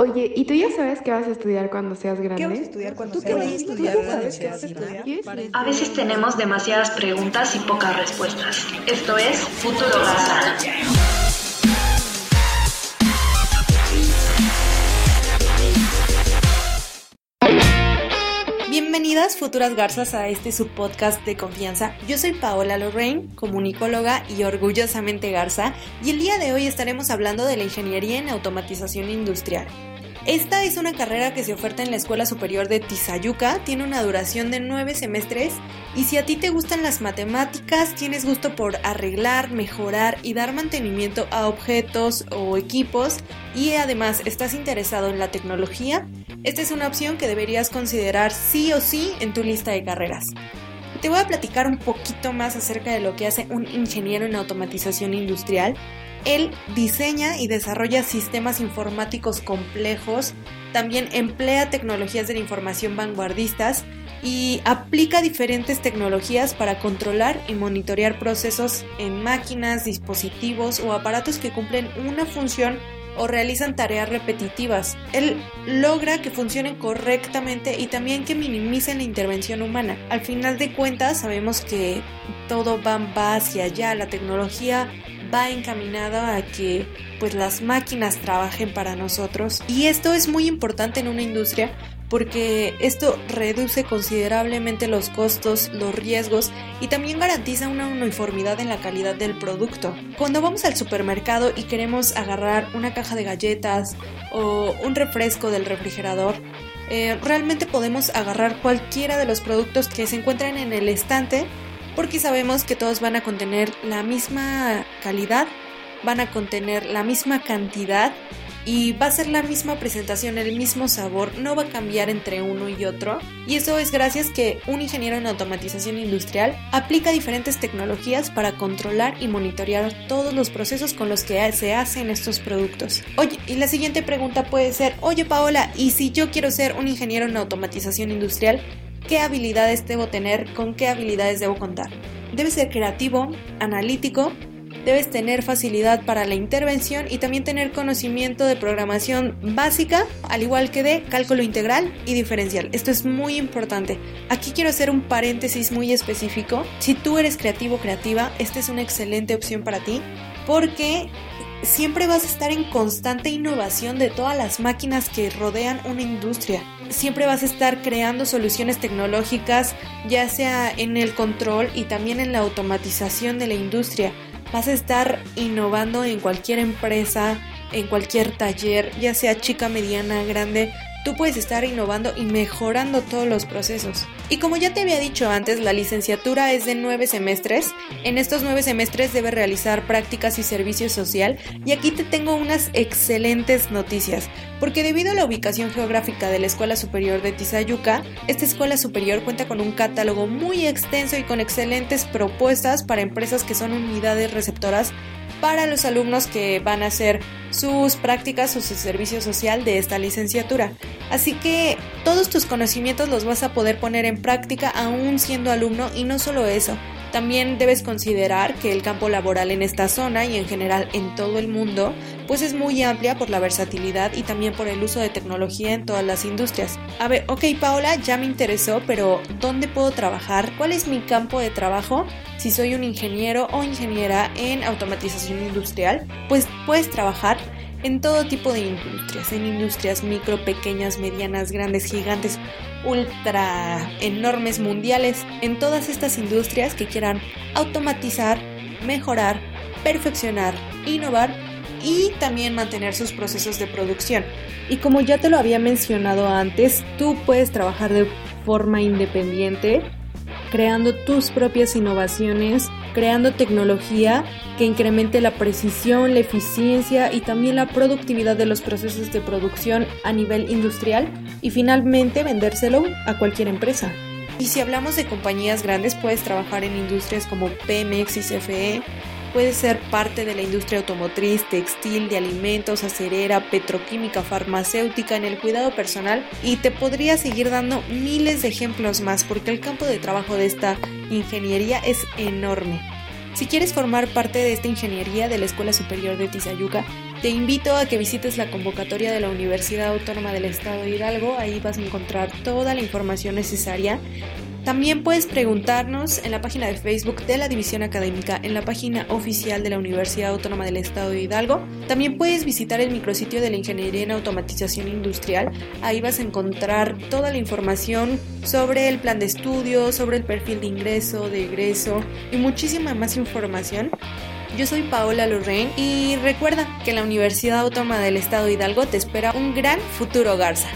Oye, ¿y tú ya sabes qué vas a estudiar cuando seas grande? ¿Qué vas a estudiar cuando seas grande? A veces tenemos demasiadas preguntas y pocas respuestas. Esto es Futuro Garza. Bienvenidas futuras garzas a este subpodcast de confianza. Yo soy Paola Lorraine, comunicóloga y orgullosamente garza, y el día de hoy estaremos hablando de la ingeniería en automatización industrial. Esta es una carrera que se oferta en la Escuela Superior de Tizayuca, tiene una duración de nueve semestres y si a ti te gustan las matemáticas, tienes gusto por arreglar, mejorar y dar mantenimiento a objetos o equipos y además estás interesado en la tecnología, esta es una opción que deberías considerar sí o sí en tu lista de carreras. Te voy a platicar un poquito más acerca de lo que hace un ingeniero en automatización industrial. Él diseña y desarrolla sistemas informáticos complejos, también emplea tecnologías de la información vanguardistas y aplica diferentes tecnologías para controlar y monitorear procesos en máquinas, dispositivos o aparatos que cumplen una función o realizan tareas repetitivas. Él logra que funcionen correctamente y también que minimicen la intervención humana. Al final de cuentas sabemos que todo va hacia allá, la tecnología va encaminada a que pues las máquinas trabajen para nosotros y esto es muy importante en una industria porque esto reduce considerablemente los costos, los riesgos y también garantiza una uniformidad en la calidad del producto. Cuando vamos al supermercado y queremos agarrar una caja de galletas o un refresco del refrigerador, eh, realmente podemos agarrar cualquiera de los productos que se encuentran en el estante porque sabemos que todos van a contener la misma calidad, van a contener la misma cantidad y va a ser la misma presentación, el mismo sabor, no va a cambiar entre uno y otro. Y eso es gracias que un ingeniero en automatización industrial aplica diferentes tecnologías para controlar y monitorear todos los procesos con los que se hacen estos productos. Oye, y la siguiente pregunta puede ser, oye Paola, ¿y si yo quiero ser un ingeniero en automatización industrial? qué habilidades debo tener, con qué habilidades debo contar. Debes ser creativo, analítico, debes tener facilidad para la intervención y también tener conocimiento de programación básica, al igual que de cálculo integral y diferencial. Esto es muy importante. Aquí quiero hacer un paréntesis muy específico. Si tú eres creativo o creativa, esta es una excelente opción para ti porque siempre vas a estar en constante innovación de todas las máquinas que rodean una industria. Siempre vas a estar creando soluciones tecnológicas, ya sea en el control y también en la automatización de la industria. Vas a estar innovando en cualquier empresa, en cualquier taller, ya sea chica, mediana, grande, tú puedes estar innovando y mejorando todos los procesos. Y como ya te había dicho antes, la licenciatura es de nueve semestres. En estos nueve semestres debe realizar prácticas y servicio social. Y aquí te tengo unas excelentes noticias, porque debido a la ubicación geográfica de la Escuela Superior de Tizayuca, esta escuela superior cuenta con un catálogo muy extenso y con excelentes propuestas para empresas que son unidades receptoras para los alumnos que van a hacer sus prácticas o su servicio social de esta licenciatura. Así que todos tus conocimientos los vas a poder poner en práctica aún siendo alumno y no solo eso, también debes considerar que el campo laboral en esta zona y en general en todo el mundo pues es muy amplia por la versatilidad y también por el uso de tecnología en todas las industrias. A ver, ok Paola, ya me interesó, pero ¿dónde puedo trabajar? ¿Cuál es mi campo de trabajo? Si soy un ingeniero o ingeniera en automatización industrial, pues puedes trabajar en todo tipo de industrias, en industrias micro, pequeñas, medianas, grandes, gigantes, ultra enormes mundiales, en todas estas industrias que quieran automatizar, mejorar, perfeccionar, innovar y también mantener sus procesos de producción. Y como ya te lo había mencionado antes, tú puedes trabajar de forma independiente creando tus propias innovaciones, creando tecnología que incremente la precisión, la eficiencia y también la productividad de los procesos de producción a nivel industrial y finalmente vendérselo a cualquier empresa. Y si hablamos de compañías grandes, puedes trabajar en industrias como Pemex y CFE, Puede ser parte de la industria automotriz, textil, de alimentos, acerera, petroquímica, farmacéutica, en el cuidado personal y te podría seguir dando miles de ejemplos más porque el campo de trabajo de esta ingeniería es enorme. Si quieres formar parte de esta ingeniería de la Escuela Superior de Tizayuca, Te invito a que visites la convocatoria de la Universidad Autónoma del Estado de Hidalgo, ahí vas a encontrar toda la información necesaria también puedes preguntarnos en la página de Facebook de la División Académica, en la página oficial de la Universidad Autónoma del Estado de Hidalgo. También puedes visitar el micrositio de la Ingeniería en Automatización Industrial. Ahí vas a encontrar toda la información sobre el plan de estudio, sobre el perfil de ingreso, de egreso y muchísima más información. Yo soy Paola Lorraine y recuerda que la Universidad Autónoma del Estado de Hidalgo te espera un gran futuro Garza.